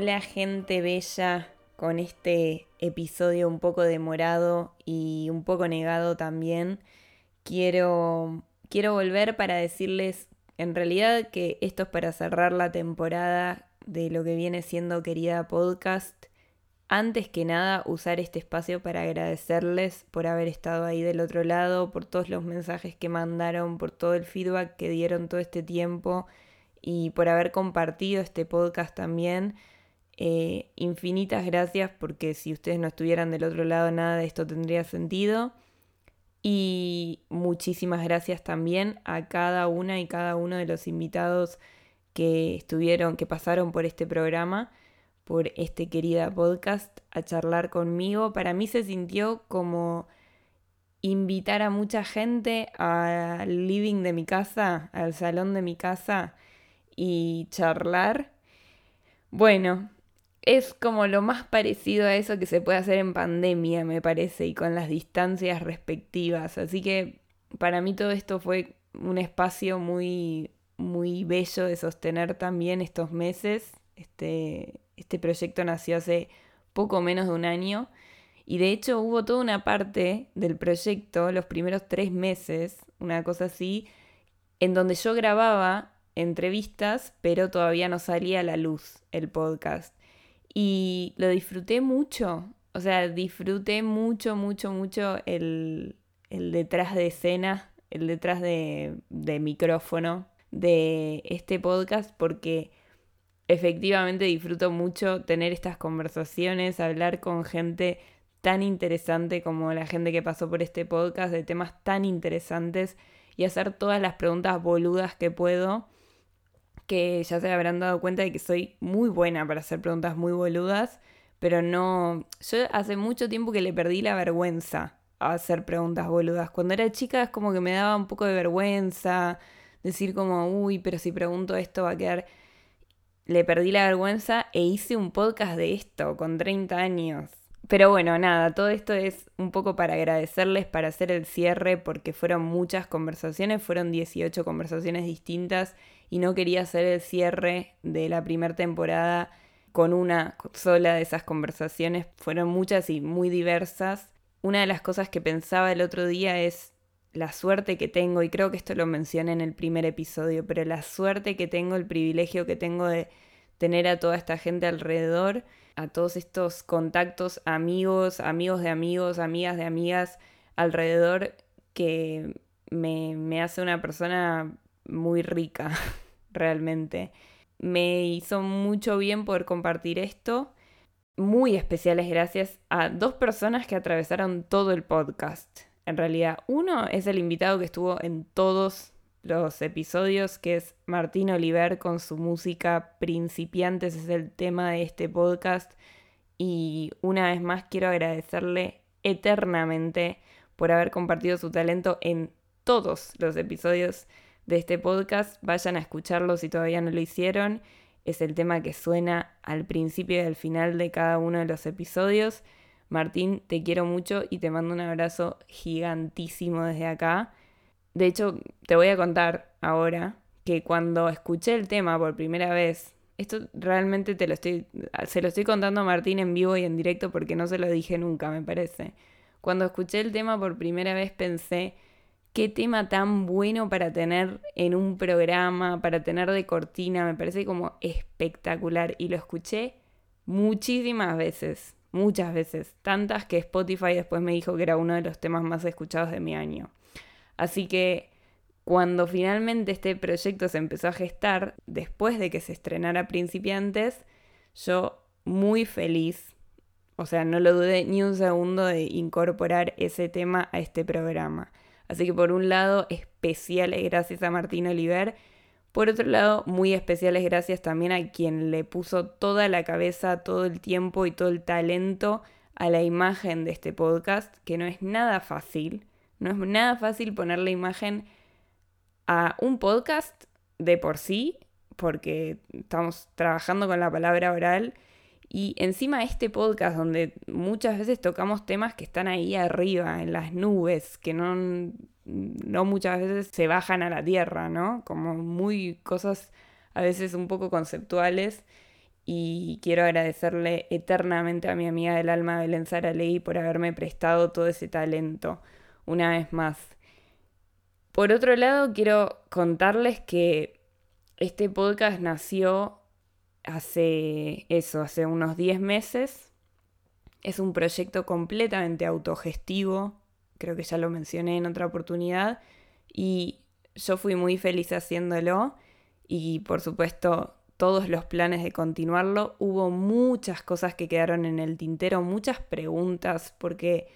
Hola gente bella, con este episodio un poco demorado y un poco negado también. Quiero, quiero volver para decirles en realidad que esto es para cerrar la temporada de lo que viene siendo querida podcast. Antes que nada, usar este espacio para agradecerles por haber estado ahí del otro lado, por todos los mensajes que mandaron, por todo el feedback que dieron todo este tiempo y por haber compartido este podcast también. Eh, infinitas gracias porque si ustedes no estuvieran del otro lado nada de esto tendría sentido. Y muchísimas gracias también a cada una y cada uno de los invitados que estuvieron, que pasaron por este programa, por este querida podcast, a charlar conmigo. Para mí se sintió como invitar a mucha gente al living de mi casa, al salón de mi casa y charlar. Bueno, es como lo más parecido a eso que se puede hacer en pandemia, me parece, y con las distancias respectivas. Así que para mí todo esto fue un espacio muy, muy bello de sostener también estos meses. Este, este proyecto nació hace poco menos de un año. Y de hecho hubo toda una parte del proyecto, los primeros tres meses, una cosa así, en donde yo grababa entrevistas, pero todavía no salía a la luz el podcast y lo disfruté mucho. O sea, disfruté mucho, mucho, mucho el, detrás de escena, el detrás de, de micrófono de este podcast porque efectivamente disfruto mucho tener estas conversaciones, hablar con gente tan interesante como la gente que pasó por este podcast, de temas tan interesantes y hacer todas las preguntas boludas que puedo que ya se habrán dado cuenta de que soy muy buena para hacer preguntas muy boludas, pero no... Yo hace mucho tiempo que le perdí la vergüenza a hacer preguntas boludas. Cuando era chica es como que me daba un poco de vergüenza decir como, uy, pero si pregunto esto va a quedar... Le perdí la vergüenza e hice un podcast de esto con 30 años. Pero bueno, nada, todo esto es un poco para agradecerles, para hacer el cierre, porque fueron muchas conversaciones, fueron 18 conversaciones distintas y no quería hacer el cierre de la primera temporada con una sola de esas conversaciones. Fueron muchas y muy diversas. Una de las cosas que pensaba el otro día es la suerte que tengo, y creo que esto lo mencioné en el primer episodio, pero la suerte que tengo, el privilegio que tengo de tener a toda esta gente alrededor, a todos estos contactos, amigos, amigos de amigos, amigas de amigas alrededor, que me, me hace una persona muy rica, realmente. Me hizo mucho bien poder compartir esto. Muy especiales gracias a dos personas que atravesaron todo el podcast. En realidad, uno es el invitado que estuvo en todos los episodios, que es Martín Oliver con su música Principiantes, es el tema de este podcast. Y una vez más quiero agradecerle eternamente por haber compartido su talento en todos los episodios de este podcast. Vayan a escucharlo si todavía no lo hicieron. Es el tema que suena al principio y al final de cada uno de los episodios. Martín, te quiero mucho y te mando un abrazo gigantísimo desde acá. De hecho, te voy a contar ahora que cuando escuché el tema por primera vez, esto realmente te lo estoy, se lo estoy contando a Martín en vivo y en directo porque no se lo dije nunca, me parece. Cuando escuché el tema por primera vez pensé, qué tema tan bueno para tener en un programa, para tener de cortina, me parece como espectacular y lo escuché muchísimas veces, muchas veces, tantas que Spotify después me dijo que era uno de los temas más escuchados de mi año. Así que cuando finalmente este proyecto se empezó a gestar, después de que se estrenara Principiantes, yo muy feliz, o sea, no lo dudé ni un segundo de incorporar ese tema a este programa. Así que por un lado, especiales gracias a Martín Oliver. Por otro lado, muy especiales gracias también a quien le puso toda la cabeza, todo el tiempo y todo el talento a la imagen de este podcast, que no es nada fácil. No es nada fácil poner la imagen a un podcast de por sí, porque estamos trabajando con la palabra oral y encima este podcast donde muchas veces tocamos temas que están ahí arriba, en las nubes, que no, no muchas veces se bajan a la tierra, ¿no? Como muy cosas a veces un poco conceptuales. y quiero agradecerle eternamente a mi amiga del alma Belén Ley por haberme prestado todo ese talento una vez más. Por otro lado, quiero contarles que este podcast nació hace eso, hace unos 10 meses. Es un proyecto completamente autogestivo, creo que ya lo mencioné en otra oportunidad, y yo fui muy feliz haciéndolo y por supuesto todos los planes de continuarlo. Hubo muchas cosas que quedaron en el tintero, muchas preguntas, porque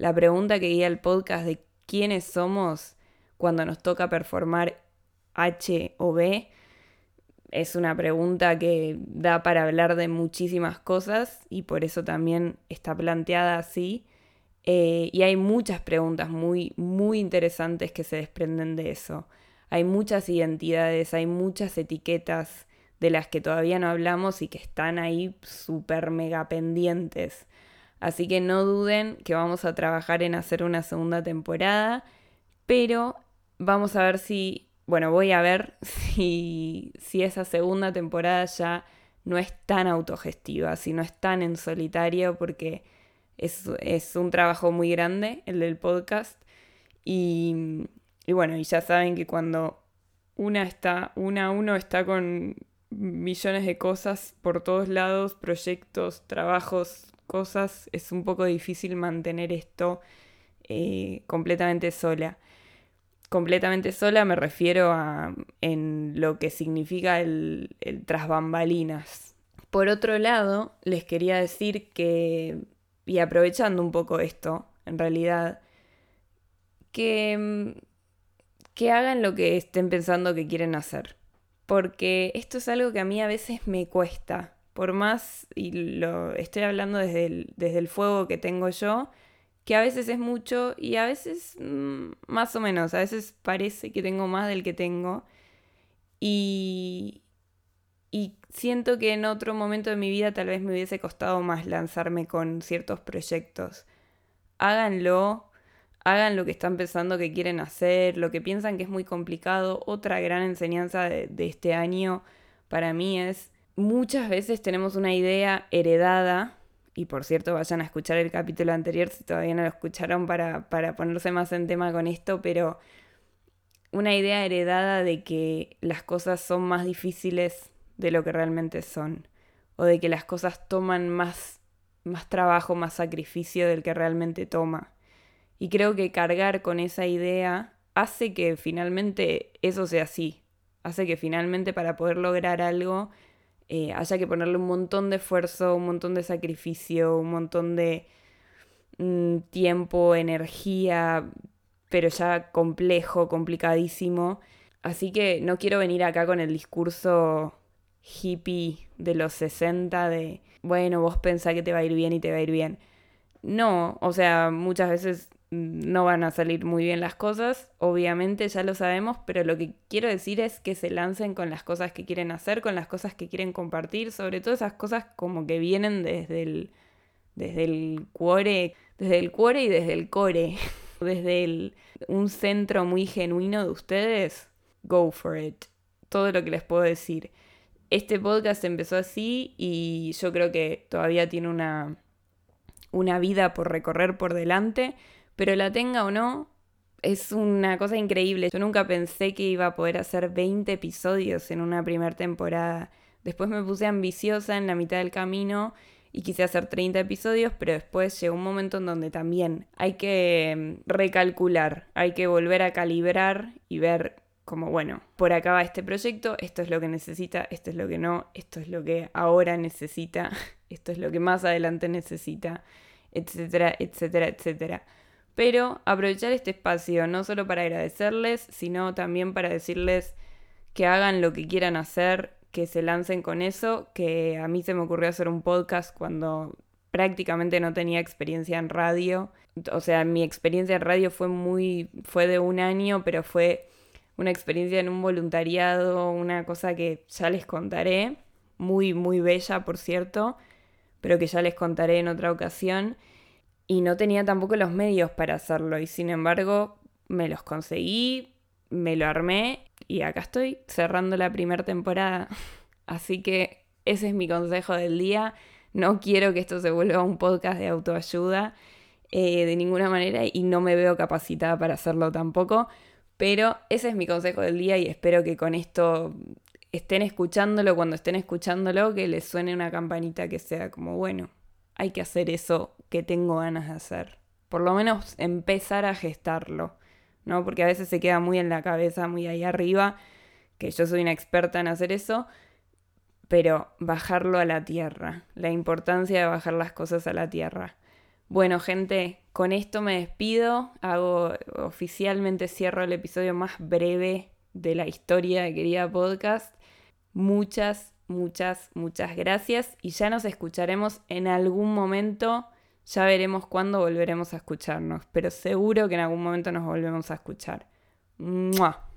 la pregunta que guía el podcast de quiénes somos cuando nos toca performar H o B es una pregunta que da para hablar de muchísimas cosas y por eso también está planteada así. Eh, y hay muchas preguntas muy, muy interesantes que se desprenden de eso. Hay muchas identidades, hay muchas etiquetas de las que todavía no hablamos y que están ahí súper mega pendientes. Así que no duden que vamos a trabajar en hacer una segunda temporada, pero vamos a ver si, bueno, voy a ver si, si esa segunda temporada ya no es tan autogestiva, si no es tan en solitario, porque es, un trabajo muy grande el del podcast. Y, y bueno, y ya saben que cuando una está, una uno está con millones de cosas por todos lados, proyectos, trabajos, cosas, es un poco difícil mantener esto eh, completamente sola. Completamente sola me refiero a en lo que significa el, el tras bambalinas. Por otro lado, les quería decir que y aprovechando un poco esto, en realidad, que, mm, que hagan lo que estén pensando que quieren hacer. Porque esto es algo que a mí a veces me cuesta. Por más, y lo estoy hablando desde el, desde el fuego que tengo yo, que a veces es mucho y a veces mm, más o menos, a veces parece que tengo más del que tengo. Y, y siento que en otro momento de mi vida tal vez me hubiese costado más lanzarme con ciertos proyectos. Háganlo, hagan lo que están pensando que quieren hacer, lo que piensan que es muy complicado. Otra gran enseñanza de, este año para mí es, muchas veces tenemos una idea heredada, y por cierto vayan a escuchar el capítulo anterior si todavía no lo escucharon para, para ponerse más en tema con esto, pero una idea heredada de que las cosas son más difíciles de lo que realmente son, o de que las cosas toman más, más trabajo, más sacrificio del que realmente toma. Y creo que cargar con esa idea hace que finalmente eso sea así, hace que finalmente para poder lograr algo eh, haya que ponerle un montón de esfuerzo, un montón de sacrificio, un montón de mm, tiempo, energía, pero ya complejo, complicadísimo. Así que no quiero venir acá con el discurso hippie de los 60 de, bueno, vos pensás que te va a ir bien y te va a ir bien. No, o sea, muchas veces no van a salir muy bien las cosas, obviamente ya lo sabemos, pero lo que quiero decir es que se lancen con las cosas que quieren hacer, con las cosas que quieren compartir, sobre todo esas cosas como que vienen desde el, desde el cuore, desde el cuore y desde el core, desde el, un centro muy genuino de ustedes, go for it. Todo lo que les puedo decir este podcast empezó así y yo creo que todavía tiene una, una vida por recorrer por delante, pero la tenga o no, es una cosa increíble. Yo nunca pensé que iba a poder hacer 20 episodios en una primera temporada. Después me puse ambiciosa en la mitad del camino y quise hacer 30 episodios, pero después llegó un momento en donde también hay que mm, recalcular, hay que volver a calibrar y ver como, bueno, por acá va este proyecto, esto es lo que necesita, esto es lo que no, esto es lo que ahora necesita, esto es lo que más adelante necesita, etcétera, etcétera, etcétera. Pero aprovechar este espacio no solo para agradecerles, sino también para decirles que hagan lo que quieran hacer, que se lancen con eso, que a mí se me ocurrió hacer un podcast cuando prácticamente no tenía experiencia en radio. O sea, mi experiencia en radio fue muy fue de un año, pero fue una experiencia en un voluntariado, una cosa que ya les contaré, muy, muy bella, por cierto, pero que ya les contaré en otra ocasión. Y no tenía tampoco los medios para hacerlo, y sin embargo me los conseguí, me lo armé, y acá estoy cerrando la primera temporada. Así que ese es mi consejo del día. No quiero que esto se vuelva un podcast de autoayuda eh, de ninguna manera y no me veo capacitada para hacerlo tampoco. Pero ese es mi consejo del día y espero que con esto estén escuchándolo, cuando estén escuchándolo, que les suene una campanita que sea como, bueno, hay que hacer eso que tengo ganas de hacer. Por lo menos empezar a gestarlo, ¿no? Porque a veces se queda muy en la cabeza, muy ahí arriba, que yo soy una experta en hacer eso, pero bajarlo a la tierra, la importancia de bajar las cosas a la tierra. Bueno, gente, con esto me despido, hago oficialmente cierro el episodio más breve de la historia de Querida Podcast. Muchas, muchas, muchas gracias y ya nos escucharemos en algún momento. Ya veremos cuándo volveremos a escucharnos, pero seguro que en algún momento nos volvemos a escuchar. ¡Mua!